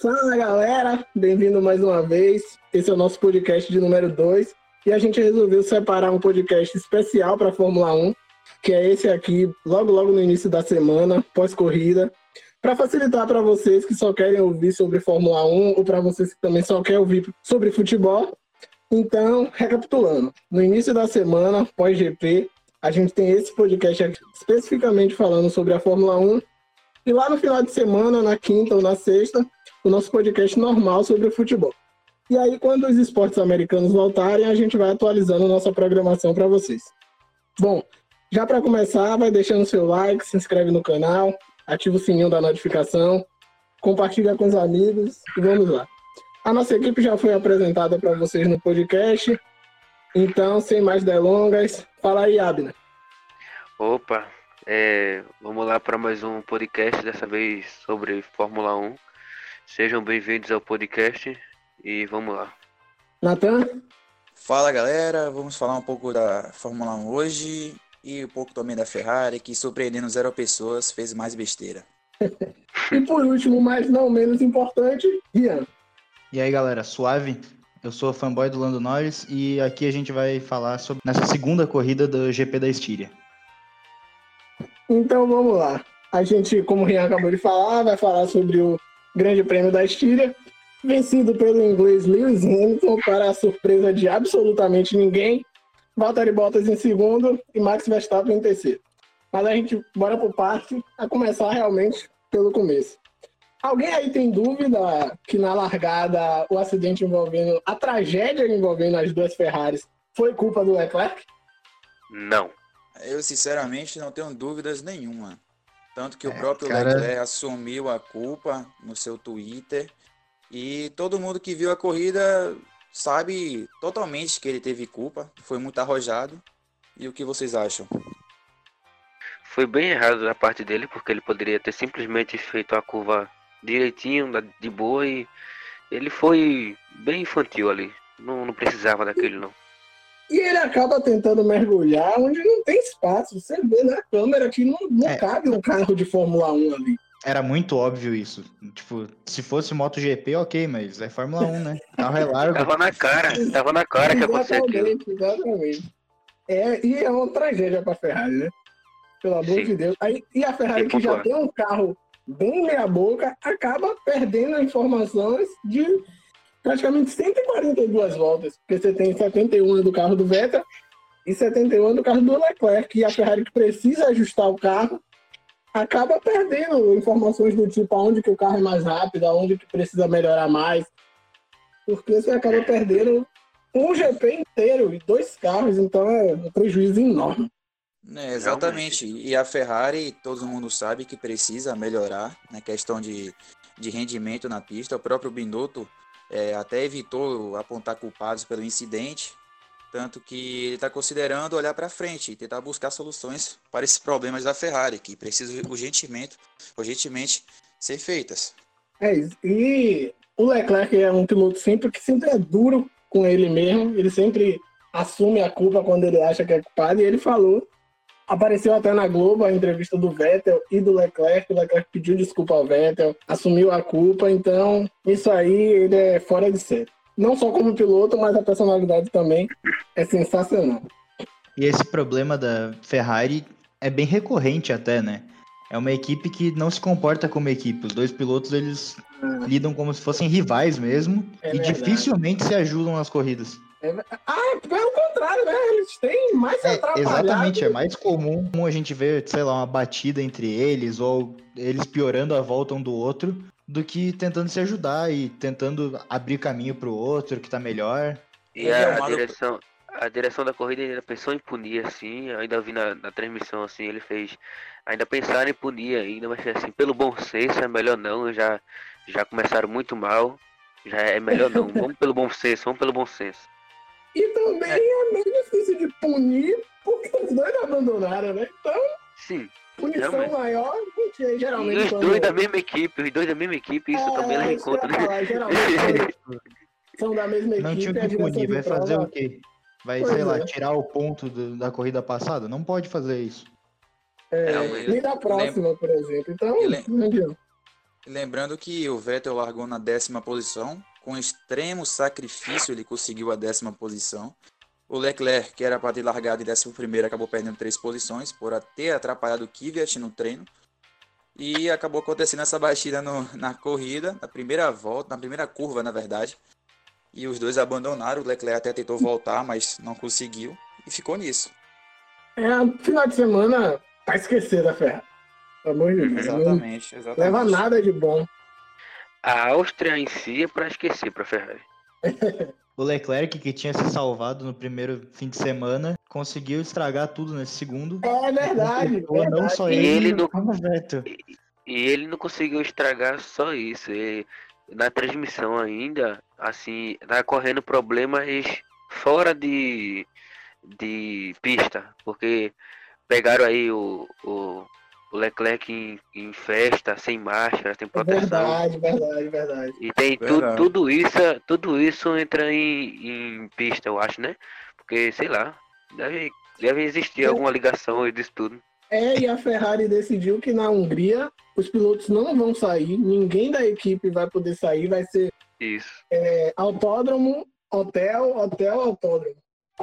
Fala galera, bem-vindo mais uma vez. Esse é o nosso podcast de número 2 e a gente resolveu separar um podcast especial para a Fórmula 1, que é esse aqui, logo logo no início da semana, pós-corrida, para facilitar para vocês que só querem ouvir sobre Fórmula 1 ou para vocês que também só querem ouvir sobre futebol. Então, recapitulando, no início da semana, pós-GP, a gente tem esse podcast aqui especificamente falando sobre a Fórmula 1 e lá no final de semana, na quinta ou na sexta, o nosso podcast normal sobre o futebol. E aí, quando os esportes americanos voltarem, a gente vai atualizando nossa programação para vocês. Bom, já para começar, vai deixando seu like, se inscreve no canal, ativa o sininho da notificação, compartilha com os amigos e vamos lá. A nossa equipe já foi apresentada para vocês no podcast, então, sem mais delongas, fala aí, Abner. Opa, é, vamos lá para mais um podcast, dessa vez sobre Fórmula 1. Sejam bem-vindos ao podcast e vamos lá. Natan? Fala galera, vamos falar um pouco da Fórmula 1 hoje e um pouco também da Ferrari, que surpreendendo zero pessoas fez mais besteira. e por último, mas não menos importante, Ian. E aí galera, suave? Eu sou fanboy do Lando Norris e aqui a gente vai falar sobre nessa segunda corrida do GP da Estíria. Então vamos lá. A gente, como o Rian acabou de falar, vai falar sobre o Grande Prêmio da Estíria, vencido pelo inglês Lewis Hamilton, para a surpresa de absolutamente ninguém. Valtteri Bottas em segundo e Max Verstappen em terceiro. Mas a gente bora pro parte, a começar realmente pelo começo. Alguém aí tem dúvida que na largada o acidente envolvendo, a tragédia envolvendo as duas Ferraris foi culpa do Leclerc? Não. Eu, sinceramente, não tenho dúvidas nenhuma. Tanto que É, o próprio cara. Leclerc assumiu a culpa no seu Twitter. E todo mundo que viu a corrida sabe totalmente que ele teve culpa. Foi muito arrojado. E o que vocês acham? Foi bem errado da parte dele, porque ele poderia ter simplesmente feito a curva direitinho, de boa, e ele foi bem infantil ali. Não, não precisava daquele, não. E ele acaba tentando mergulhar onde não tem espaço. Você vê na câmera que não, não É. cabe um carro de Fórmula 1 ali. Era muito óbvio isso. Tipo, se fosse MotoGP, ok, mas é Fórmula 1, né? O carro é largo. Tava na cara, tava na cara que aconteceu aquilo. Exatamente, exatamente. É, e é uma tragédia para a Ferrari, né? Pelo amor Sim. de Deus. Aí, e a Ferrari, Sim, que já tem um carro bem meia-boca, acaba perdendo informações de praticamente 142 voltas. Porque você tem 71 do carro do Vettel e 71 do carro do Leclerc. E a Ferrari que precisa ajustar o carro acaba perdendo informações do tipo aonde que o carro é mais rápido, aonde que precisa melhorar mais. Porque você acaba perdendo um GP inteiro e dois carros, então é um prejuízo enorme. É, exatamente. E a Ferrari, todo mundo sabe que precisa melhorar na questão de, de rendimento na pista. O próprio Binotto é, até evitou apontar culpados pelo incidente, tanto que ele está considerando olhar para frente e tentar buscar soluções para esses problemas da Ferrari, que precisam urgentemente, urgentemente ser feitas. É. E o Leclerc é um piloto sempre que sempre é duro com ele mesmo. Ele sempre assume a culpa quando ele acha que é culpado. E ele falou, apareceu até na Globo a entrevista do Vettel e do Leclerc. O Leclerc pediu desculpa ao Vettel, assumiu a culpa. Então, isso aí ele é fora de série. Não só como piloto, mas a personalidade também é sensacional. E esse problema da Ferrari é bem recorrente até, né? É uma equipe que não se comporta como equipe. Os dois pilotos, eles lidam como se fossem rivais mesmo. É e verdade. dificilmente se ajudam nas corridas. Ah, pelo contrário, né? Eles têm mais É, exatamente, é mais comum a gente ver, sei lá, uma batida entre eles ou eles piorando a volta um do outro do que tentando se ajudar e tentando abrir caminho pro outro que tá melhor. E é a, direção, a direção da corrida ainda pensou em punir assim, eu ainda vi na, na transmissão assim, ele fez. Ainda pensaram em punir ainda, mas assim, pelo bom senso é melhor não, já, já começaram muito mal. Já é melhor não. Vamos pelo bom senso, vamos pelo bom senso. E também é meio difícil de punir, porque os dois abandonaram, né? Então, Sim. punição Realmente. maior, porque E geralmente. os quando- dois da mesma equipe, os dois da mesma equipe, isso É, também leva em conta, né? falar, geralmente, são da mesma Não equipe, tinha a que punir, vai fazer prova- o quê? Vai, Pois sei lá, é. tirar o ponto do- da corrida passada? Não pode fazer isso. É, Realmente. nem da próxima, por exemplo. Então, Ele- não adianta. Lembrando que o Vettel largou na décima posição, com extremo sacrifício ele conseguiu a décima posição. O Leclerc, que era para ter largado em décimo primeiro, acabou perdendo três posições por ter atrapalhado o Kvyat no treino. E acabou acontecendo essa batida no, na corrida, na primeira volta, na primeira curva, na verdade. E os dois abandonaram. O Leclerc até tentou voltar, mas não conseguiu. E ficou nisso. É, final de semana, tá esquecendo a Ferrari. Pelo amor de Deus. Exatamente, exatamente. Leva nada de bom. A Áustria em si é pra esquecer pra Ferrari. O Leclerc, que tinha se salvado no primeiro fim de semana, conseguiu estragar tudo nesse segundo. É verdade. Ou não verdade. só E ele, ele não-. E ele não conseguiu estragar só isso. E na transmissão ainda, assim, tá correndo problemas fora de, de pista. Porque pegaram aí o, o, o Leclerc em, em festa, sem máscara, sem proteção. verdade, verdade, verdade. E tem tu, Verdade. tudo isso, tudo isso entra em, em pista, eu acho, né? Porque, sei lá, deve, deve existir É. alguma ligação disso tudo. É, e a Ferrari decidiu que na Hungria os pilotos não vão sair, ninguém da equipe vai poder sair, vai ser Isso, é, autódromo, hotel, hotel, autódromo.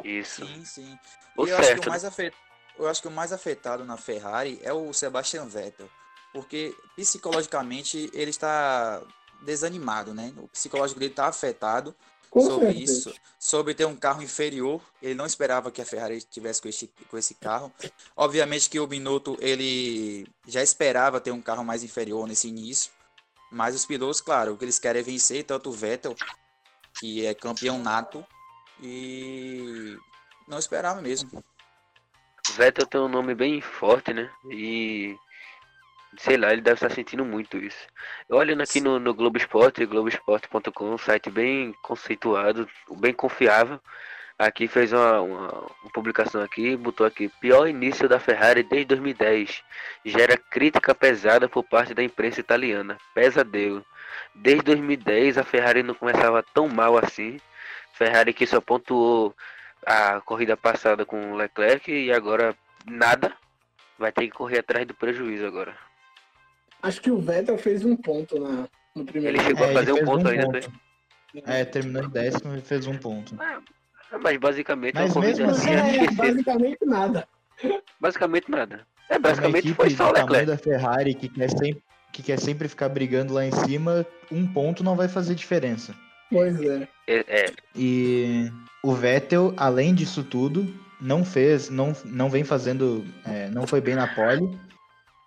isso. Sim, sim. O E eu acho, que certo, o mais afet... eu acho que o mais afetado na Ferrari é o Sebastian Vettel. Porque psicologicamente ele está desanimado, né? O psicológico dele está afetado Com sobre certeza. isso, sobre ter um carro inferior. Ele não esperava que a Ferrari tivesse com esse, com esse carro. Obviamente que o Binotto ele já esperava ter um carro mais inferior nesse início, mas os pilotos, claro, o que eles querem é vencer, tanto o Vettel, que é campeão nato, e não esperava mesmo. Vettel tem um nome bem forte, né? E sei lá, ele deve estar sentindo muito isso. Olhando aqui no, no Globo Esporte, globesport.com, um site bem conceituado, bem confiável. Aqui fez uma, uma, uma publicação aqui, botou aqui, pior início da Ferrari desde 2010. Gera crítica pesada por parte da imprensa italiana. Pesadelo. Desde 2010 a Ferrari não começava tão mal assim. Ferrari que só pontuou a corrida passada com o Leclerc e agora nada. Vai ter que correr atrás do prejuízo agora. Acho que o Vettel fez um ponto na, no primeiro Ele chegou a É, ele fazer um ponto um ainda, ponto. É, terminou em décimo e fez um ponto. Ah, Mas basicamente Mas é corrida mesmo assim, assim, a É, esquecer. basicamente nada. Basicamente nada. É, basicamente foi só o Leclerc. da Ferrari que quer, sempre, que quer sempre ficar brigando lá em cima, um ponto não vai fazer diferença. Pois é. É, é, E o Vettel, além disso tudo, não fez, não, não vem fazendo, é, não foi bem na pole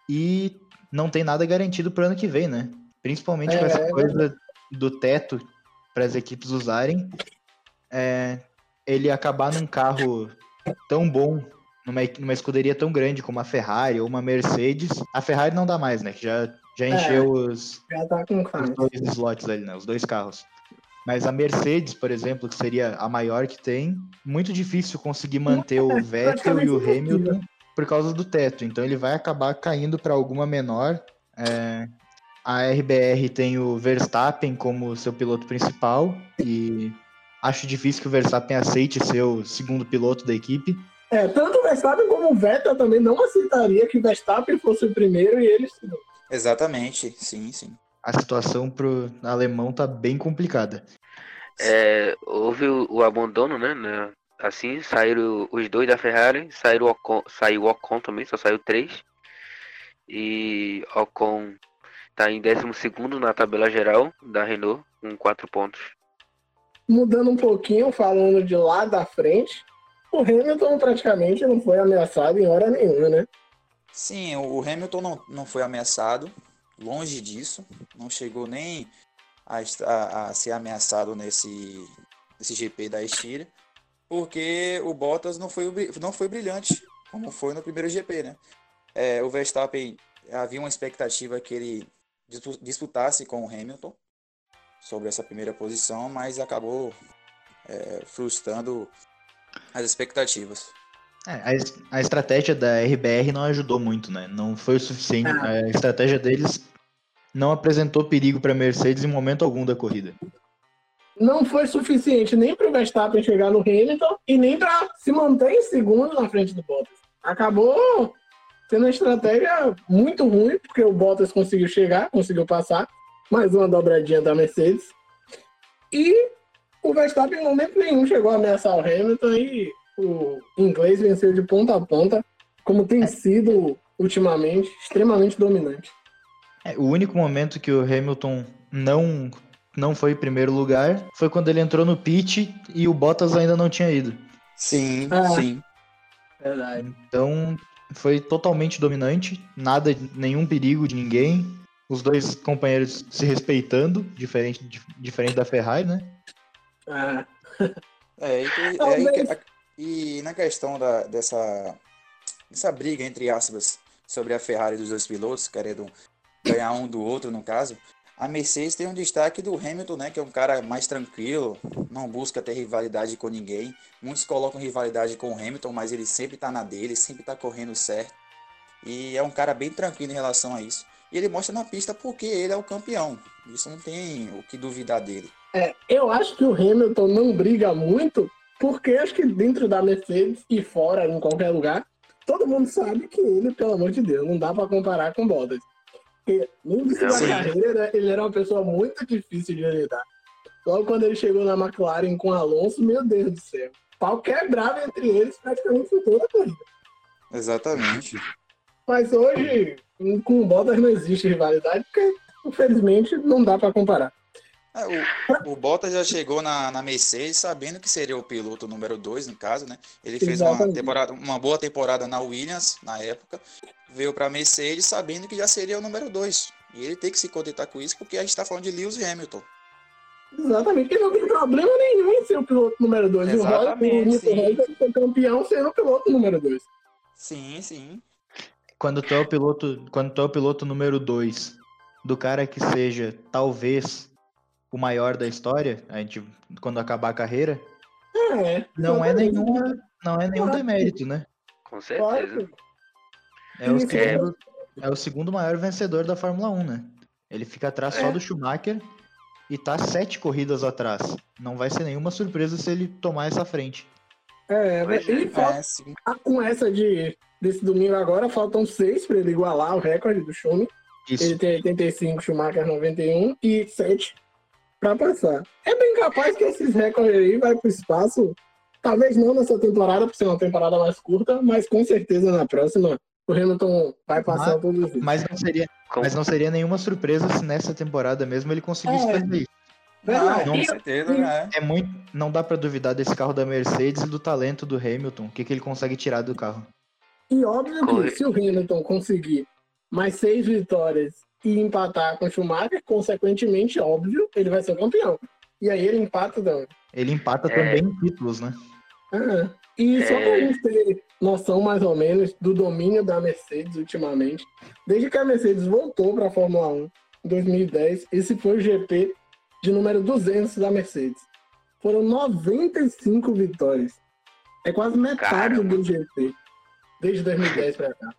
e não tem nada garantido pro ano que vem, né? Principalmente com É, essa é coisa do teto para as equipes usarem, é, ele acabar num carro tão bom, numa, numa escuderia tão grande como a Ferrari ou uma Mercedes, a Ferrari não dá mais, né? Que já, já É. encheu os, Já tá com os dois slots ali, né? Os dois carros. Mas a Mercedes, por exemplo, que seria a maior que tem, muito difícil conseguir manter o Vettel e o Hamilton por causa do teto. Então ele vai acabar caindo para alguma menor. É, a RBR tem o Verstappen como seu piloto principal e acho difícil que o Verstappen aceite ser o segundo piloto da equipe. É, tanto o Verstappen como o Vettel também não aceitaria que o Verstappen fosse o primeiro e eles segundo. Exatamente, sim, sim. A situação pro alemão tá bem complicada. É, houve o, o abandono, né, né? Assim, saíram os dois da Ferrari, saíram o Ocon, saiu o Ocon também, só saiu três. E Ocon tá em 12 na tabela geral da Renault, com quatro pontos. Mudando um pouquinho, falando de lá da frente, o Hamilton praticamente não foi ameaçado em hora nenhuma, né? Sim, o Hamilton não, não foi ameaçado, longe disso, não chegou nem a, a- a ser ameaçado nesse, nesse GP da Estíria, porque o Bottas não foi, não foi brilhante, como foi no primeiro GP, né? É, o Verstappen, havia uma expectativa que ele dispu- disputasse com o Hamilton sobre essa primeira posição, mas acabou é, frustrando as expectativas. É, a, a estratégia da RBR não ajudou muito, né? Não foi o suficiente. Ah. A estratégia deles não apresentou perigo para Mercedes em momento algum da corrida. Não foi suficiente nem para o Verstappen chegar no Hamilton e nem para se manter em segundo na frente do Bottas. Acabou sendo uma estratégia muito ruim, porque o Bottas conseguiu chegar, conseguiu passar, mais uma dobradinha da Mercedes. E o Verstappen, em momento nenhum, chegou a ameaçar o Hamilton e o inglês venceu de ponta a ponta, como tem sido ultimamente, extremamente dominante. É, o único momento que o Hamilton não não foi em primeiro lugar foi quando ele entrou no pit e o Bottas ainda não tinha ido. Sim, Ah. sim. Verdade. Então foi totalmente dominante, nada, nenhum perigo de ninguém. Os dois companheiros se respeitando, diferente, dif- diferente da Ferrari, né? Ah, É, e, é, e e na questão da, dessa, dessa briga, entre aspas, sobre a Ferrari dos dois pilotos, querendo ganhar um do outro, no caso, a Mercedes tem um destaque do Hamilton, né, que é um cara mais tranquilo, não busca ter rivalidade com ninguém. Muitos colocam rivalidade com o Hamilton, mas ele sempre tá na dele, sempre tá correndo certo. E é um cara bem tranquilo em relação a isso. E ele mostra na pista porque ele é o campeão. Isso não tem o que duvidar dele. é, eu acho que o Hamilton não briga muito, porque acho que dentro da Mercedes e fora, em qualquer lugar, todo mundo sabe que ele, pelo amor de Deus, não dá para comparar com Bottas. Porque no início da carreira, ele era uma pessoa muito difícil de lidar. Logo quando ele chegou na McLaren com o Alonso, meu Deus do céu. Pau quebrava entre eles praticamente toda a corrida. Exatamente. Mas hoje, com o Bottas não existe rivalidade, porque, infelizmente, não dá para comparar. É, o, o Bottas já chegou na, na Mercedes sabendo que seria o piloto número 2, no caso, né? Ele fez uma, temporada, uma boa temporada na Williams, na época, veio para a Mercedes sabendo que já seria o número 2. E ele tem que se contentar com isso, porque a gente está falando de Lewis Hamilton. Exatamente, porque não tem problema nenhum em ser o piloto número 2. O. Rosberg foi campeão sendo o piloto número 2. Sim, sim. Quando tu é o piloto, quando tu é o piloto número 2 do cara que seja talvez o maior da história, a gente quando acabar a carreira, É, não é nenhuma, não é nenhum Claro. demérito, né? Com certeza. É o, segundo, é o segundo maior vencedor da Fórmula 1, né? Ele fica atrás só É. do Schumacher e tá sete corridas atrás. Não vai ser nenhuma surpresa se ele tomar essa frente. É, Pois e é. falta- É, sim. com essa de, desse domingo agora, faltam seis para ele igualar o recorde do Schumi. Ele tem 85, Schumacher 91 e 7 para passar. É bem capaz que esses recordes aí vai pro espaço. Talvez não nessa temporada, por ser uma temporada mais curta, mas com certeza na próxima o Hamilton vai passar Mas- todos eles. Mas não seria, mas não seria nenhuma surpresa se nessa temporada mesmo ele conseguisse É. fazer isso. Não, Não, com certeza, né? É muito, não dá pra duvidar desse carro da Mercedes e do talento do Hamilton. O que, que ele consegue tirar do carro? E óbvio que se o Hamilton conseguir mais seis vitórias e empatar com o Schumacher, consequentemente, óbvio, ele vai ser o campeão. E aí ele empata da Ele empata É. também em títulos, né? Ah, e só É. pra gente ter noção mais ou menos do domínio da Mercedes ultimamente, desde que a Mercedes voltou para a Fórmula 1 em 2010, esse foi o GP de número 200 da Mercedes. Foram 95 vitórias. É quase metade Caramba. do GP, desde 2010 para cá.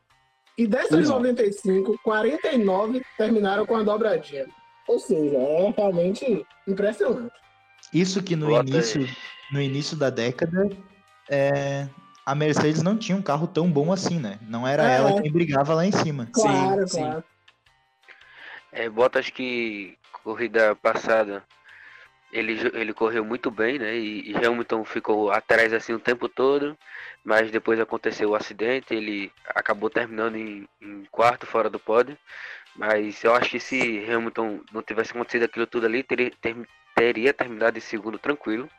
E dessas Pois é. 95, 49 terminaram com a dobradinha. Ou seja, é realmente impressionante. Isso que no Bottas- início, no início da década, é, a Mercedes não tinha um carro tão bom assim, né? Não era É. ela quem brigava lá em cima. Claro, sim. claro. É, Bottas que corrida passada ele, ele correu muito bem, né? E, e Hamilton ficou atrás assim o tempo todo, mas depois aconteceu o acidente, ele acabou terminando em, em quarto fora do pódio. Mas eu acho que se Hamilton não tivesse acontecido aquilo tudo ali, teria, ter- teria terminado em segundo tranquilo.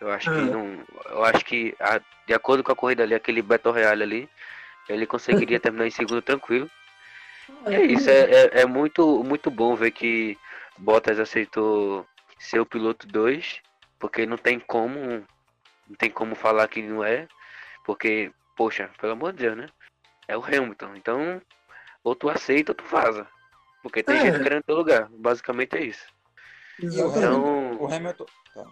Eu acho que Ah. não. Eu acho que a- de acordo com a corrida ali, aquele Battle Royale ali, ele conseguiria terminar em segundo tranquilo. É isso, é, é, é muito, muito bom ver que Bottas aceitou ser o piloto 2, porque não tem como, não tem como falar que não é, porque, poxa, pelo amor de Deus, né? É o Hamilton, então ou tu aceita ou tu vaza, porque tem É. gente querendo teu lugar, basicamente é isso. E o Exatamente. Hamilton, o Então, Hamilton, tá.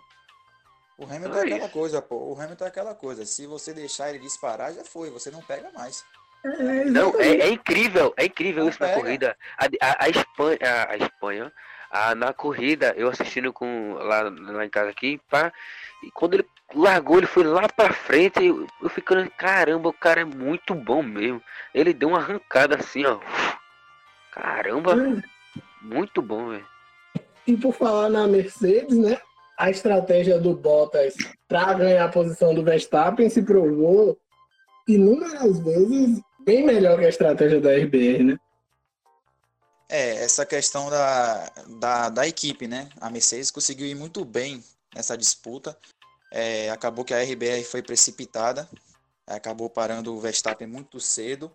o Hamilton Então é é aquela coisa, pô. O Hamilton é aquela coisa. Se você deixar ele disparar, já foi. Você não pega mais. É, não, é, é incrível, é incrível Não isso na pega. corrida. A, a, a Espanha, a, a Espanha, Ah, na corrida, eu assistindo com lá, lá em casa aqui, pá, e quando ele largou, ele foi lá pra frente, eu, eu ficando, caramba, o cara é muito bom mesmo. Ele deu uma arrancada assim, ó. Caramba, Hum. muito bom, velho. E por falar na Mercedes, né? A estratégia do Bottas para ganhar a posição do Verstappen se provou inúmeras vezes bem melhor que a estratégia da RBR, né? É, essa questão da, da, da equipe, né? A Mercedes conseguiu ir muito bem nessa disputa. É, acabou que a RBR foi precipitada, acabou parando o Verstappen muito cedo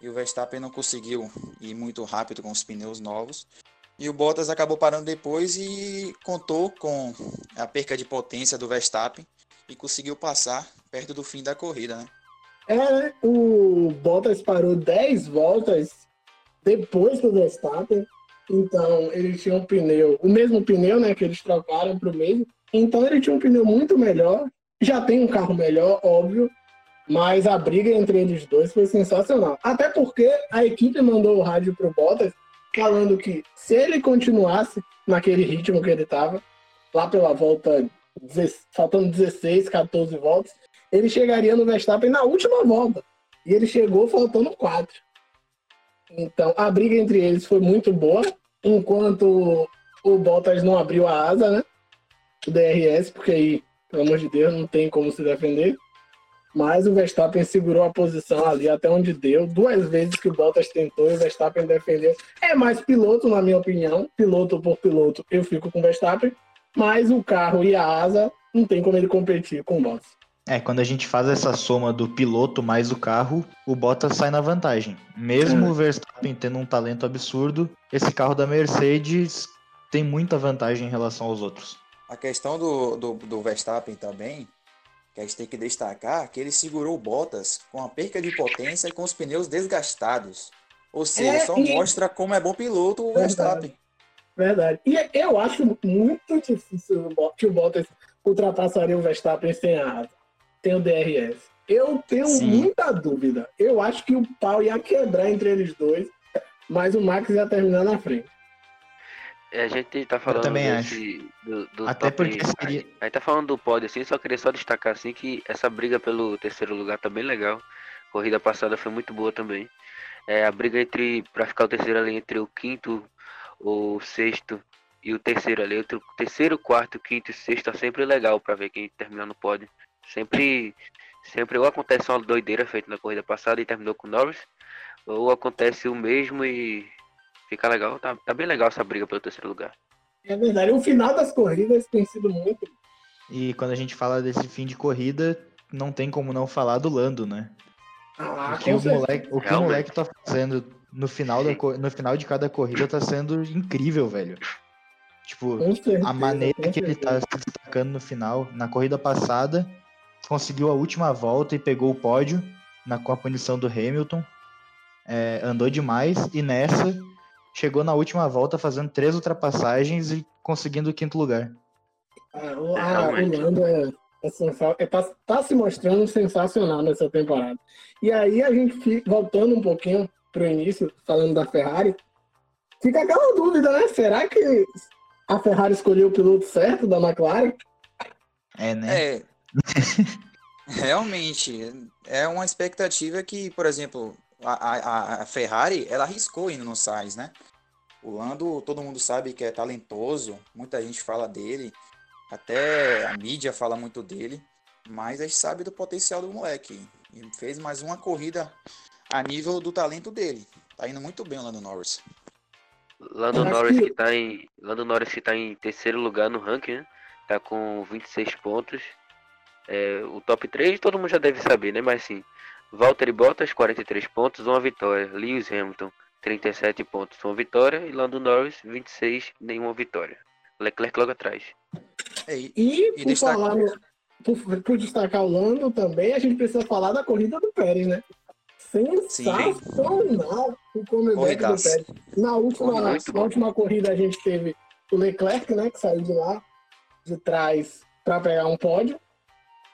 e o Verstappen não conseguiu ir muito rápido com os pneus novos. E o Bottas acabou parando depois e contou com a perca de potência do Verstappen e conseguiu passar perto do fim da corrida, né? É? O Bottas parou 10 voltas depois do Verstappen. Então, ele tinha um pneu, o mesmo pneu, né, que eles trocaram para o mesmo. Então, ele tinha um pneu muito melhor. Já tem um carro melhor, óbvio. Mas a briga entre eles dois foi sensacional. Até porque a equipe mandou o rádio pro Bottas falando que se ele continuasse naquele ritmo que ele estava, lá pela volta, 16 faltando 16, 14 voltas, ele chegaria no Verstappen na última volta. E ele chegou faltando 4. Então a briga entre eles foi muito boa, enquanto o Bottas não abriu a asa, né? O DRS, porque aí, pelo amor de Deus, não tem como se defender. Mas o Verstappen segurou a posição ali até onde deu. Duas vezes que o Bottas tentou e o Verstappen defendeu. É mais piloto, na minha opinião. Piloto por piloto, eu fico com o Verstappen. Mas o carro e a asa não tem como ele competir com o Bottas. É, quando a gente faz essa soma do piloto mais o carro, o Bottas sai na vantagem. Mesmo É. o Verstappen tendo um talento absurdo, esse carro da Mercedes tem muita vantagem em relação aos outros. A questão do, do, do Verstappen também, que a gente tem que destacar, que ele segurou o Bottas com a perca de potência e com os pneus desgastados. Ou seja, É, só e- mostra como é bom piloto o. Verstappen. Verdade. E eu acho muito difícil que o Bottas ultrapassaria o Verstappen sem a asa, sem o DRS. Eu tenho Sim. muita dúvida. Eu acho que o pau ia quebrar entre eles dois, mas o Max ia terminar na frente. É, A gente tá falando também desse, do, do Até top- porque seria- A gente tá falando do pódio assim, só queria só destacar assim que essa briga pelo terceiro lugar tá bem legal. A corrida passada foi muito boa também. É, a briga entre para ficar o terceiro ali entre o quinto, o sexto e o terceiro ali, entre o terceiro, quarto, quinto e sexto é sempre legal pra ver quem terminar no pódio. Sempre sempre ou acontece uma doideira feita na corrida passada e terminou com o Norris, ou acontece o mesmo e fica legal. Tá, tá bem legal essa briga pelo terceiro lugar. É verdade. O final das corridas tem sido muito. E quando a gente fala desse fim de corrida, não tem como não falar do Lando, né? Ah, o que o moleque, o que o moleque tá fazendo no final, da, no final de cada corrida tá sendo incrível, velho. Tipo, certeza, a maneira que ele tá se destacando no final, na corrida passada, conseguiu a última volta e pegou o pódio na, com a punição do Hamilton. É, andou demais e nessa chegou na última volta fazendo três ultrapassagens e conseguindo o quinto lugar. Ah, o, o Lando é, é é, tá, tá se mostrando sensacional nessa temporada. E aí a gente fica, voltando um pouquinho pro início, falando da Ferrari, fica aquela dúvida, né? Será que a Ferrari escolheu o piloto certo da McLaren? É, né? É. Realmente, é uma expectativa que, por exemplo, a, a, a Ferrari, ela arriscou indo no Sainz, né? O Lando, todo mundo sabe que é talentoso, muita gente fala dele, até a mídia fala muito dele, mas a gente sabe do potencial do moleque. E fez mais uma corrida a nível do talento dele. Tá indo muito bem o Lando Norris. Lando Norris que- que tá em. Lando Norris que tá em terceiro lugar no ranking, né? Tá com 26 pontos. É, o top 3 todo mundo já deve saber, né? Mas sim. Valtteri Bottas, 43 pontos, uma vitória. Lewis Hamilton, 37 pontos, uma vitória. E Lando Norris, 26, nenhuma vitória. Leclerc logo atrás. É, e- E, E por destaca- falar no- por, por destacar o Lando também, a gente precisa falar da corrida do Pérez, né? Sensacional o comeback do. Pérez. Na última, na última corrida a gente teve o Leclerc, né? Que saiu de lá, de trás, para pegar um pódio.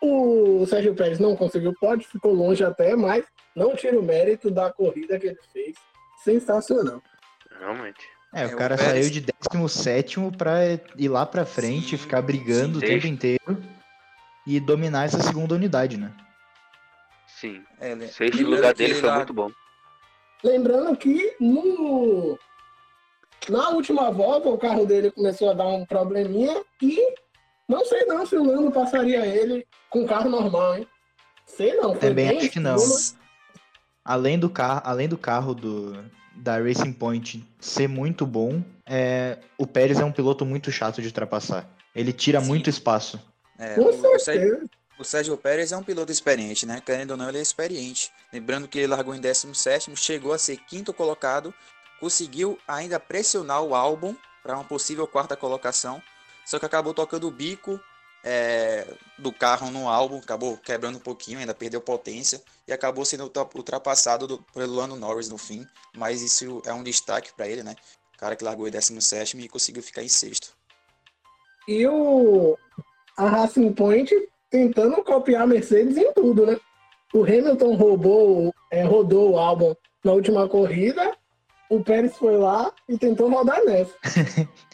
O Sérgio Pérez não conseguiu pódio, ficou longe até, mas não tira o mérito da corrida que ele fez. Sensacional. Realmente. É, É, o o cara Pérez- saiu de 17 pra ir lá pra frente, Sim, ficar brigando o sim. tempo inteiro e dominar essa segunda unidade, né? Sim. É, O sexto lembrando lugar dele ele foi lá- muito bom. Lembrando que no... na última volta o carro dele começou a dar um probleminha e não sei não se o Lando passaria ele com carro normal, hein? Sei não. foi Também acho que não. estilo. Além do carro, além do carro do, da Racing Point ser muito bom, é, o Pérez é um piloto muito chato de ultrapassar. Ele tira Sim. muito espaço. é, Com o, o Sérgio, certeza. o Sérgio Pérez é um piloto experiente, né? Querendo ou não, ele é experiente. Lembrando que ele largou em 17, chegou a ser quinto colocado, conseguiu ainda pressionar o álbum para uma possível quarta colocação, só que acabou tocando o bico é, do carro no álbum, acabou quebrando um pouquinho, ainda perdeu potência e acabou sendo ultra- ultrapassado do, pelo Lando Norris no fim. Mas isso é um destaque para ele, né? O cara que largou em 17 e conseguiu ficar em sexto. E o a Racing Point tentando copiar a Mercedes em tudo, né? O Hamilton roubou, é, rodou o álbum na última corrida, o Pérez foi lá e tentou rodar nessa.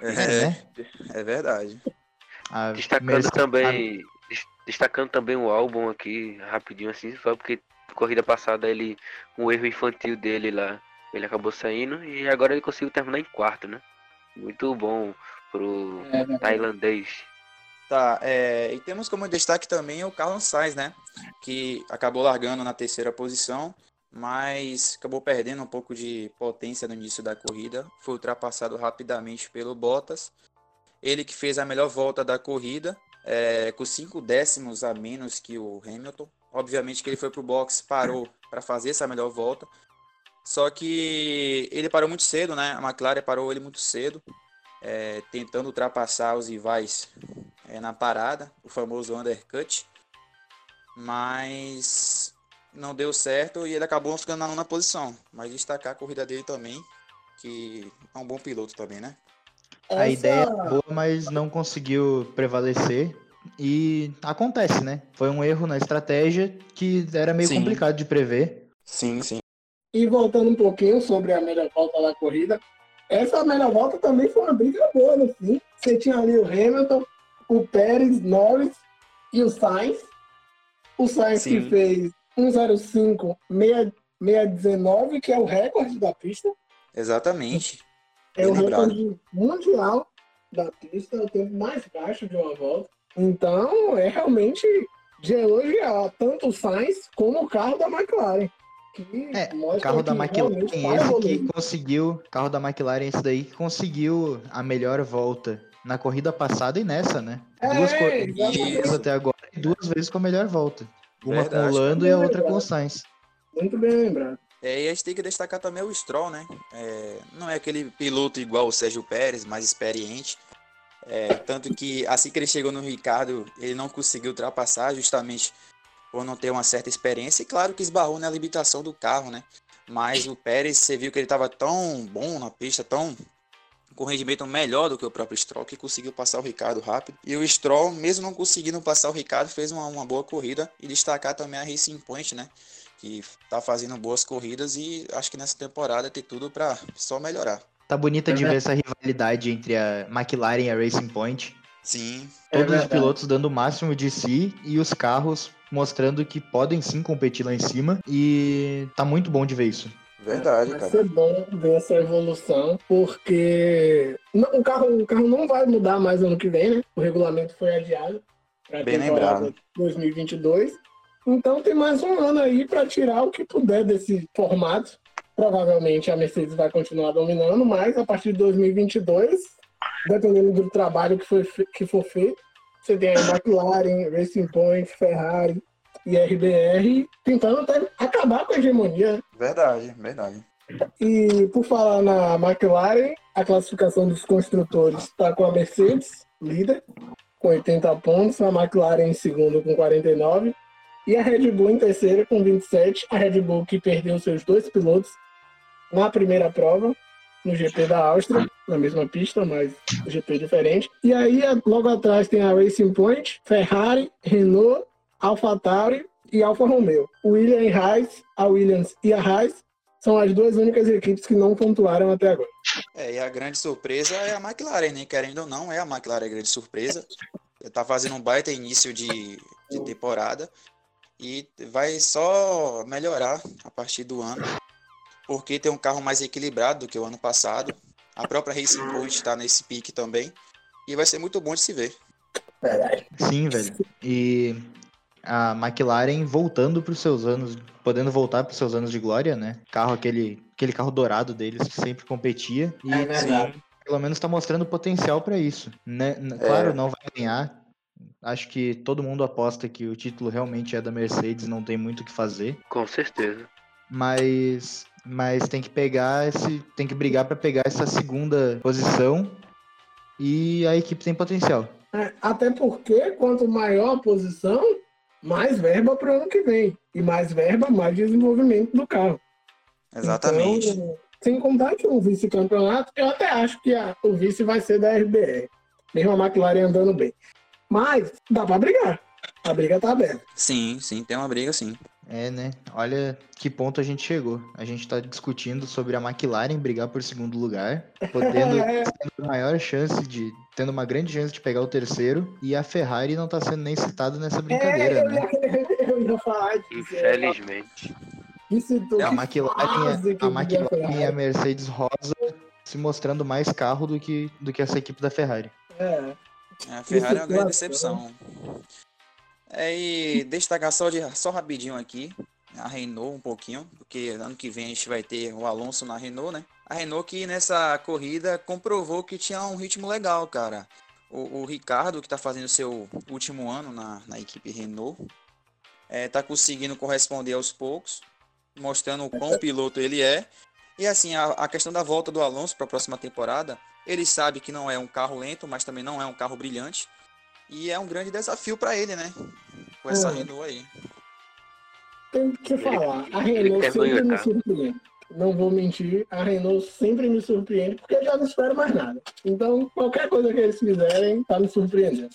É, né? é verdade. A Destacando também. des- Destacando também o álbum aqui, rapidinho assim, só porque corrida passada ele. Um erro infantil dele lá. Ele acabou saindo e agora ele conseguiu terminar em quarto, né? Muito bom pro tailandês. Tá, é, e temos como destaque também o Carlos Sainz, né? Que acabou largando na terceira posição, mas acabou perdendo um pouco de potência no início da corrida. Foi ultrapassado rapidamente pelo Bottas. Ele que fez a melhor volta da corrida, é, com cinco décimos a menos que o Hamilton. Obviamente que ele foi pro box, parou para fazer essa melhor volta. Só que ele parou muito cedo, né? A McLaren parou ele muito cedo, é, tentando ultrapassar os rivais é, na parada, o famoso undercut, mas não deu certo e ele acabou ficando na nona posição. Mas destacar a corrida dele também, que é um bom piloto também, né? A Essa- ideia é boa, mas não conseguiu prevalecer. E acontece, né? Foi um erro na estratégia que era meio Sim. complicado de prever. Sim, sim. E voltando um pouquinho sobre a melhor volta da corrida, essa melhor volta também foi uma briga boa no fim. Você tinha ali o Hamilton, o Pérez, Norris e o Sainz. O Sainz que Sim. fez 1,05,619, que é o recorde da pista. Exatamente. É Bem o lembrado. recorde mundial da pista, é o tempo mais baixo de uma volta. Então, é realmente de elogiar tanto o Sainz como o carro da McLaren. Que É, carro da McLaren é esse que conseguiu. carro da McLaren é esse daí que conseguiu a melhor volta na corrida passada e nessa, né? É, duas corridas até agora e duas vezes com a melhor volta. Uma com o Verdade. Lando e a outra com o Sainz. Muito bem lembrado. É, e a gente tem que destacar também o Stroll, né? É, não é aquele piloto igual o Sérgio Pérez, mais experiente. É, tanto que assim que ele chegou no Ricardo, ele não conseguiu ultrapassar, justamente por não ter uma certa experiência. E claro que esbarrou na limitação do carro, né? Mas o Pérez, você viu que ele estava tão bom na pista, tão com rendimento melhor do que o próprio Stroll, que conseguiu passar o Ricardo rápido. E o Stroll, mesmo não conseguindo passar o Ricardo, fez uma, uma boa corrida. E destacar também a Racing Point, né? que tá fazendo boas corridas e acho que nessa temporada tem tudo para só melhorar. Tá bonita de É. ver essa rivalidade entre a McLaren e a Racing Point. Sim, É Todos os verdade. pilotos dando o máximo de si e os carros mostrando que podem sim competir lá em cima. E tá muito bom de ver isso. Verdade, Vai cara. ser bom ver essa evolução, porque o, carro, o carro não vai mudar mais ano que vem, né? O regulamento foi adiado para Bem temporada lembrado. 2022. Então tem mais um ano aí para tirar o que puder desse formato. Provavelmente a Mercedes vai continuar dominando, mas a partir de 2022, dependendo do trabalho que, foi, que for feito, você tem a McLaren, Racing Point, Ferrari e RBR tentando até acabar com a hegemonia. Verdade, verdade. E por falar na McLaren, a classificação dos construtores está com a Mercedes, líder, com 80 pontos, a McLaren em segundo com 49 e a Red Bull em terceiro com 27. A Red Bull que perdeu seus dois pilotos na primeira prova, no GP da Áustria, na mesma pista, mas GP diferente. E aí, logo atrás tem a Racing Point, Ferrari, Renault, AlphaTauri e Alfa Romeo. Williams e Haas, a Williams e a Haas são as duas únicas equipes que não pontuaram até agora. É, e a grande surpresa é a McLaren, né? Querendo ou não, é a McLaren a grande surpresa. Tá fazendo um baita início de, de temporada e vai só melhorar a partir do ano, porque tem um carro mais equilibrado do que o ano passado. A própria Racing Point está nesse pique também e vai ser muito bom de se ver. Sim, velho. E a McLaren voltando para os seus anos, podendo voltar para os seus anos de glória, né? Carro aquele, aquele carro dourado deles que sempre competia e É sim, pelo menos está mostrando potencial para isso. Né? Claro, não vai ganhar. Acho que todo mundo aposta que o título realmente é da Mercedes, não tem muito o que fazer, Com certeza. mas mas tem que pegar esse, tem que brigar para pegar essa segunda posição e a equipe tem potencial. É, Até porque, quanto maior a posição, mais verba para o ano que vem. E mais verba, mais desenvolvimento do carro. Exatamente. Então, sem contar que um vice-campeonato, eu até acho que a- o vice vai ser da RBR. Mesmo a McLaren andando bem. Mas dá para brigar. A briga tá aberta. Sim, sim, tem uma briga sim. É, né? Olha que ponto a gente chegou. A gente tá discutindo sobre a McLaren brigar por segundo lugar, podendo É. tendo a maior chance de. tendo uma grande chance de pegar o terceiro, e a Ferrari não tá sendo nem citada nessa brincadeira, É, né? eu ia falar disso. Infelizmente. Isso tudo. A McLaren, a eu McLaren e a. Mercedes Rosa se mostrando mais carro do que, do que essa equipe da Ferrari. É. A Ferrari é uma grande decepção. É, e destacar só, de, só rapidinho aqui, a Renault um pouquinho, porque ano que vem a gente vai ter o Alonso na Renault, né? A Renault que nessa corrida comprovou que tinha um ritmo legal, cara. O, o Ricardo, que tá fazendo seu último ano na, na equipe Renault, é, tá conseguindo corresponder aos poucos, mostrando o quão piloto ele é. E assim, a, a questão da volta do Alonso para a próxima temporada, ele sabe que não é um carro lento, mas também não é um carro brilhante. E é um grande desafio para ele, né? Com essa Uhum. Renault aí. Tem que falar. A Renault sempre ganhar, me surpreende. Não vou mentir, a Renault sempre me surpreende, porque eu já não espero mais nada. Então, qualquer coisa que eles fizerem, tá me surpreendendo.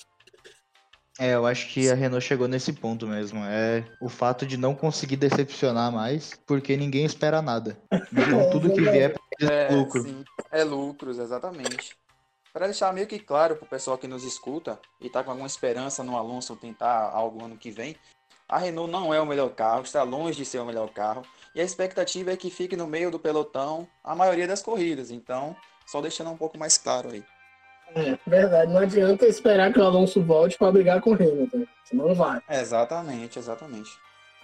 É, eu acho que a Renault chegou nesse ponto mesmo. É o fato de não conseguir decepcionar mais, porque ninguém espera nada. Então tudo que vier eles é lucro. sim. É lucros, exatamente. Para deixar meio que claro pro pessoal que nos escuta e tá com alguma esperança no Alonso tentar algo ano que vem, a Renault não é o melhor carro, está longe de ser o melhor carro, e a expectativa é que fique no meio do pelotão a maioria das corridas. Então, só deixando um pouco mais claro aí. É, verdade. Não adianta esperar que o Alonso volte para brigar com o Hamilton. Senão não vai. Exatamente, exatamente.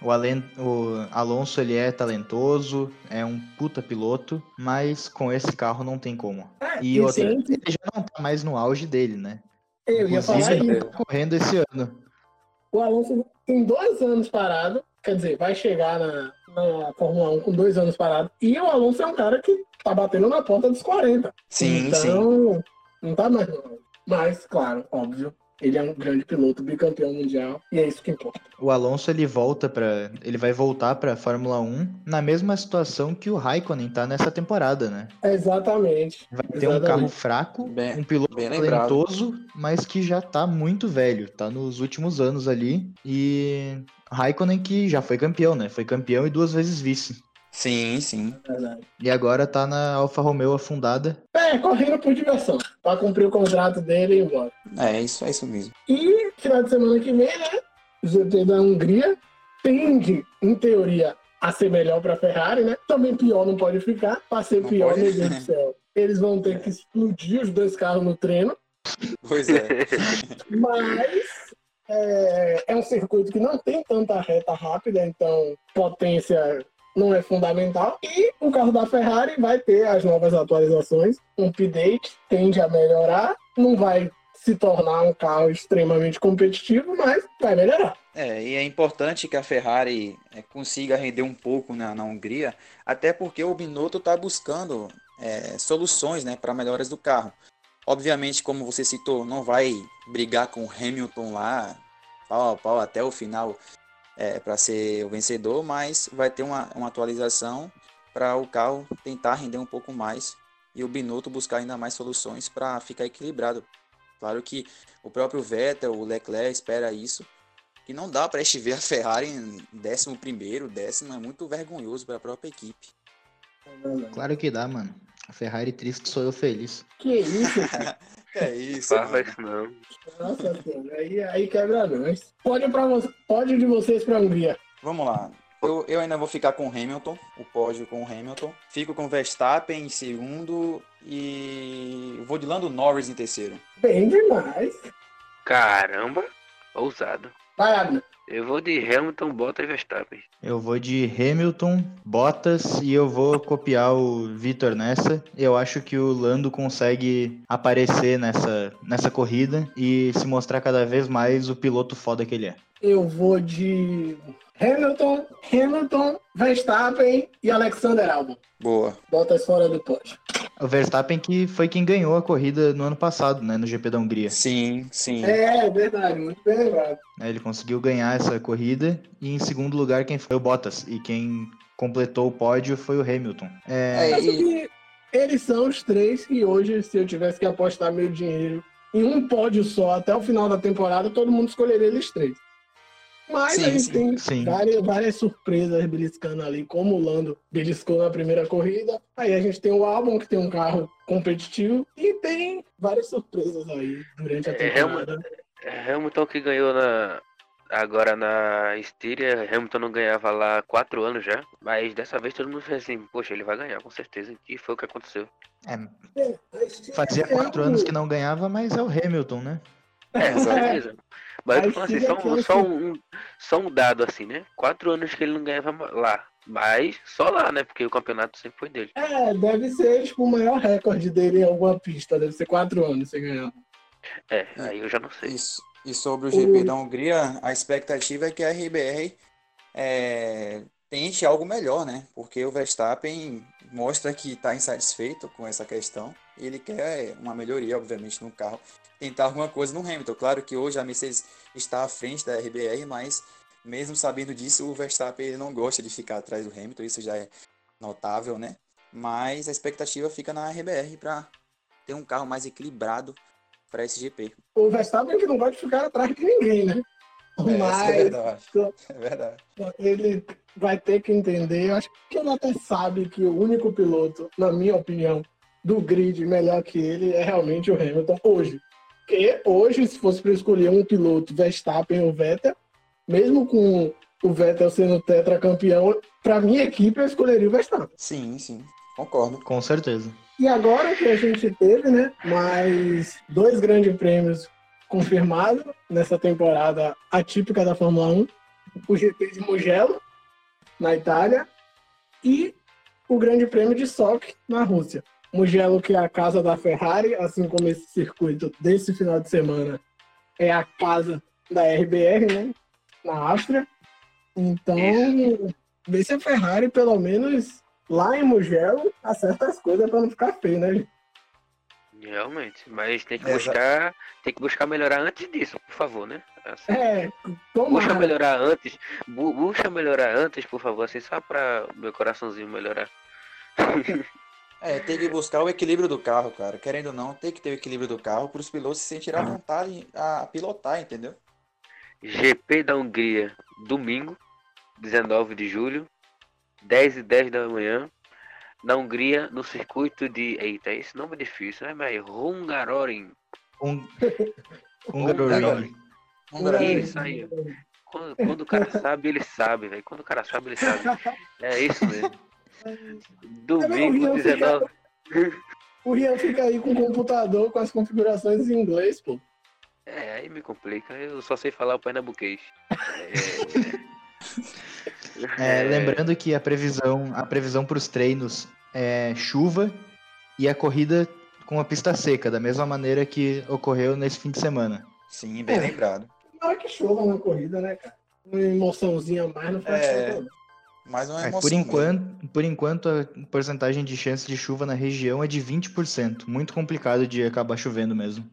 O, Alen- o Alonso ele é talentoso, é um puta piloto, mas com esse carro não tem como. É, E outra, sempre- ele já não tá mais no auge dele, né? eu ia falar isso. ele tá correndo esse ano. O Alonso tem dois anos parado, quer dizer, vai chegar na, na Fórmula 1 com dois anos parado. E o Alonso é um cara que tá batendo na porta dos 40. Sim, sim. então, não tá mais Mas, claro, óbvio, ele é um grande piloto, bicampeão mundial, e é isso que importa. O Alonso ele volta para, ele vai voltar para Fórmula 1 na mesma situação que o Raikkonen tá nessa temporada, né? Exatamente. Vai ter um Exatamente. carro fraco, Bem- um piloto talentoso, mas que já tá muito velho, tá nos últimos anos ali. E Raikkonen que já foi campeão, né? Foi campeão e duas vezes vice. Sim, sim. Verdade. E agora tá na Alfa Romeo afundada. É, correndo por diversão, pra cumprir o contrato dele e ir embora. É isso, é isso mesmo. E final de semana que vem, né? O GP da Hungria tende, em teoria, a ser melhor para a Ferrari, né? Também pior não pode ficar. Para ser Não pior, pode. meu Deus do céu. Eles vão ter que explodir os dois carros no treino, Pois é. mas é, é um circuito que não tem tanta reta rápida, então potência não é fundamental. E o carro da Ferrari vai ter as novas atualizações, um update, tende a melhorar, não vai se tornar um carro extremamente competitivo, mas vai melhorar. É, e é importante que a Ferrari é, consiga render um pouco na, na Hungria, até porque o Binotto está buscando é, soluções né, para melhoras do carro. Obviamente, como você citou, não vai brigar com o Hamilton lá, pau a pau até o final para ser o vencedor, mas vai ter uma, uma atualização para o carro tentar render um pouco mais e o Binotto buscar ainda mais soluções para ficar equilibrado. Claro que o próprio Vettel, o Leclerc espera isso, que não dá para este ver a Ferrari em décimo primeiro, décimo, é muito vergonhoso para a própria equipe. Claro que dá, mano. A Ferrari triste sou eu feliz. Que isso? É isso, Fala mano. isso não. Nossa senhora, aí, aí quebra nós. Pode, pra de vocês pra Hungria. Vamos lá. Eu, eu ainda vou ficar com o Hamilton, o pódio com o Hamilton. Fico com o Verstappen em segundo e vou de Lando Norris em terceiro. Bem demais. Caramba, ousado. Vai, Abner. Eu vou de Hamilton, Bottas e Verstappen. Eu vou de Hamilton, Bottas e eu vou copiar o Vitor nessa. Eu acho que o Lando consegue aparecer nessa, nessa corrida e se mostrar cada vez mais o piloto foda que ele é. Eu vou de Hamilton, Hamilton, Verstappen e Alexander Albon. Boa. Bottas fora do pódio. O Verstappen que foi quem ganhou a corrida no ano passado, né, no GP da Hungria. Sim, sim. É, verdade, muito bem lembrado. Né, Ele conseguiu ganhar essa corrida e em segundo lugar quem foi o Bottas e quem completou o pódio foi o Hamilton. É, É, Acho e- que eles são os três e hoje, se eu tivesse que apostar meu dinheiro em um pódio só até o final da temporada, todo mundo escolheria eles três. Mas Sim, a gente sim, tem sim. várias, várias surpresas beliscando ali, como o Lando beliscou na primeira corrida. Aí a gente tem o Albon, que tem um carro competitivo, e tem várias surpresas aí durante a É, temporada. É, Hamilton que ganhou na agora na Estíria, Hamilton não ganhava lá quatro anos já, mas dessa vez todo mundo fez assim, poxa, ele vai ganhar com certeza, e foi o que aconteceu. é, Estíria fazia é quatro anos que não ganhava, mas é o Hamilton, né? É, com certeza. Mas eu tô falando assim, só, é um, o só, um, só um dado assim, né? Quatro anos que ele não ganhava lá, mas só lá, né? Porque o campeonato sempre foi dele. É, deve ser tipo, o maior recorde dele em alguma pista. Deve ser quatro anos sem ganhar. É, aí eu já não sei. Isso. E sobre o GP da Hungria, a expectativa é que a RBR é, tente algo melhor, né? Porque o Verstappen mostra que está insatisfeito com essa questão e ele quer uma melhoria, obviamente, no carro. Tentar alguma coisa no Hamilton. Claro que hoje a Mercedes está à frente da RBR, mas mesmo sabendo disso, o Verstappen ele não gosta de ficar atrás do Hamilton, isso já é notável, né? Mas a expectativa fica na RBR para ter um carro mais equilibrado para esse GP. O Verstappen que não pode ficar atrás de ninguém, né? É, é Mas verdade. É verdade. ele vai ter que entender. Eu acho que ele até sabe que o único piloto, na minha opinião, do grid melhor que ele é realmente o Hamilton hoje. Porque hoje, se fosse para escolher um piloto, Verstappen ou Vettel, mesmo com o Vettel sendo tetracampeão, para minha equipe eu escolheria o Verstappen. Sim, sim. Concordo. Com certeza. E agora que a gente teve, né, mais dois grandes prêmios confirmados nessa temporada atípica da Fórmula 1, o GP de Mugello, na Itália, e o Grande Prêmio de Sochi, na Rússia. Mugello, que é a casa da Ferrari, assim como esse circuito desse final de semana é a casa da RBR, né, na Áustria. Então, ver se a Ferrari, pelo menos lá em Mugello, acerta as coisas para não ficar feio, né? Realmente. Mas tem que buscar. Tem que buscar melhorar antes disso, por favor, né? Assim, É, Busca tomara. melhorar antes. bu- Busca melhorar antes, por favor, assim, só pra meu coraçãozinho melhorar. É, tem que buscar o equilíbrio do carro, cara. Querendo ou não, tem que ter o equilíbrio do carro para os pilotos se sentirem à vontade a pilotar, entendeu? GP da Hungria, domingo, 19 de julho, 10 e 10 da manhã. Na Hungria, no circuito de. Eita, esse nome é difícil, né? Mas Hungaroring. Um, Hungaroring. Hungaroring. Isso aí. Quando, quando o cara sabe, ele sabe, velho. Quando o cara sabe, ele sabe. É isso mesmo. Domingo, 19. O Rian fica aí com o computador com as configurações em inglês, pô. É, aí me complica. Eu só sei falar o pernambuquês. É, lembrando que a previsão, a previsão para os treinos é chuva e a corrida com a pista seca, da mesma maneira que ocorreu nesse fim de semana. Sim, bem É. lembrado. Na hora que chova na corrida, né, cara? Uma emoçãozinha a mais não faz É. falta, não. Mais uma É, emoção. por, enquanto, por enquanto, a porcentagem de chance de chuva na região é de 20%. Muito complicado de acabar chovendo mesmo.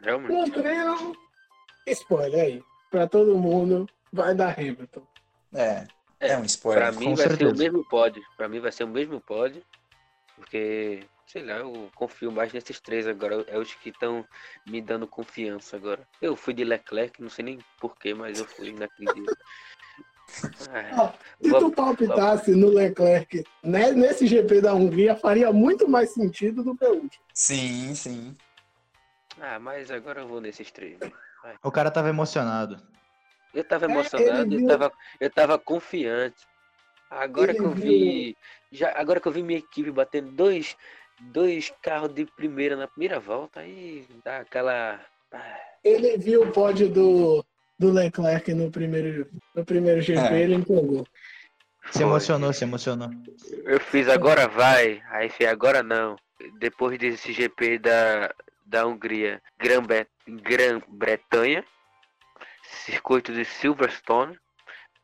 Realmente. No treino, spoiler aí. Pra todo mundo, vai dar Hamilton. É, é um Pra spoiler. mim com vai ser certeza. o mesmo pod. Pra mim vai ser o mesmo pod. Porque, sei lá, eu confio mais nesses três agora. É os que estão me dando confiança agora. Eu fui de Leclerc, não sei nem porquê, mas eu fui naquele dia. É. Se tu palpitasse no Leclerc né, nesse GP da Hungria, faria muito mais sentido do que o último. Sim, sim. Ah, mas agora eu vou nesses três. Vai. O cara tava emocionado. Eu tava é, emocionado, é, eu, tava, eu tava confiante. Agora ele que eu vi. Já, agora que eu vi minha equipe batendo dois, dois carros de primeira na primeira volta, aí dá aquela. Ah. Ele viu o pódio do, do Leclerc no primeiro, no primeiro GP, é. ele empolgou. Se emocionou, se emocionou. Eu fiz agora vai, aí fiz agora não. Depois desse GP da, da Hungria, Grã-Bretanha, circuito de Silverstone,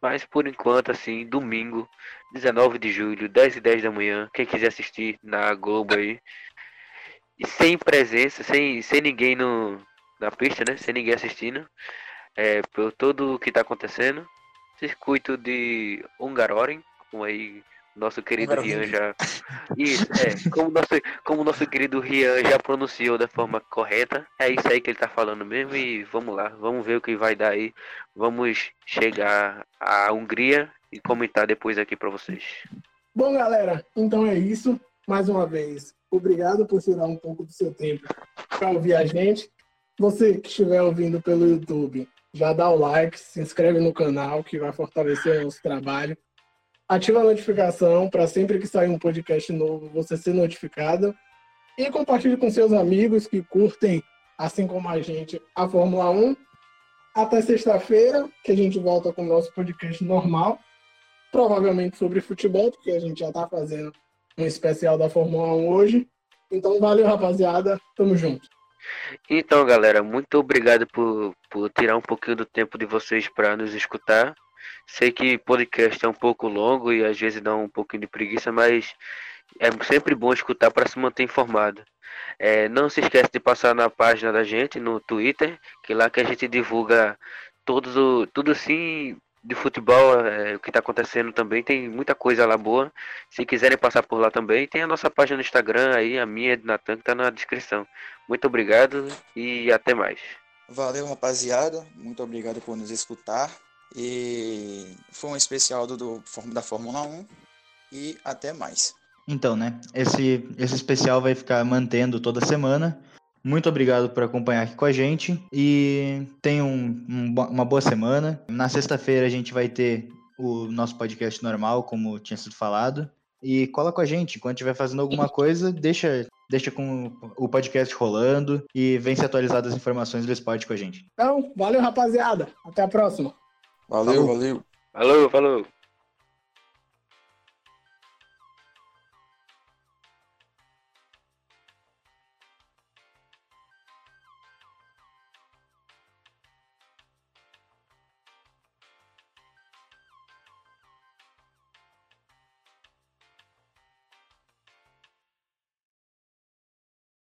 mas por enquanto, assim, domingo, 19 de julho, 10 e 10 da manhã, quem quiser assistir na Globo aí, e sem presença, sem, sem ninguém no, na pista, né? Sem ninguém assistindo, é, por tudo o que está acontecendo. Circuito de Hungaroring, como aí nosso querido Rian já. Isso, é. Como nosso, como nosso querido Rian já pronunciou da forma correta, é isso aí que ele tá falando mesmo. E vamos lá, vamos ver o que vai dar aí. Vamos chegar à Hungria e comentar depois aqui para vocês. Bom, galera, então é isso. Mais uma vez, obrigado por tirar um pouco do seu tempo para ouvir a gente. Você que estiver ouvindo pelo YouTube, já dá o like, se inscreve no canal que vai fortalecer o nosso trabalho ativa a notificação para sempre que sair um podcast novo você ser notificado e compartilhe com seus amigos que curtem, assim como a gente, a Fórmula 1. Até sexta-feira, que a gente volta com o nosso podcast normal, provavelmente sobre futebol, porque a gente já está fazendo um especial da Fórmula 1 hoje. Então, valeu, rapaziada. Tamo junto. Então, galera, muito obrigado por, por tirar um pouquinho do tempo de vocês para nos escutar. Sei que podcast é um pouco longo e às vezes dá um pouquinho de preguiça, mas é sempre bom escutar para se manter informado. É, não se esqueça de passar na página da gente no Twitter, que lá que a gente divulga todos o, tudo assim de futebol, é, o que está acontecendo também, tem muita coisa lá boa. Se quiserem passar por lá também, tem a nossa página no Instagram aí, a minha de Natan, que está na descrição. Muito obrigado e até mais. Valeu, rapaziada. Muito obrigado por nos escutar. E foi um especial do, do, da Fórmula 1 e até mais. Então, né? Esse, esse especial vai ficar mantendo toda semana. Muito obrigado por acompanhar aqui com a gente e tenham um, um, uma boa semana. Na sexta-feira a gente vai ter o nosso podcast normal, como tinha sido falado. E cola com a gente. Enquanto estiver fazendo alguma coisa, deixa, deixa com o podcast rolando e vem se atualizar das informações do esporte com a gente. Então, valeu, rapaziada. Até a próxima. Valeu, falou. valeu. Falou, falou.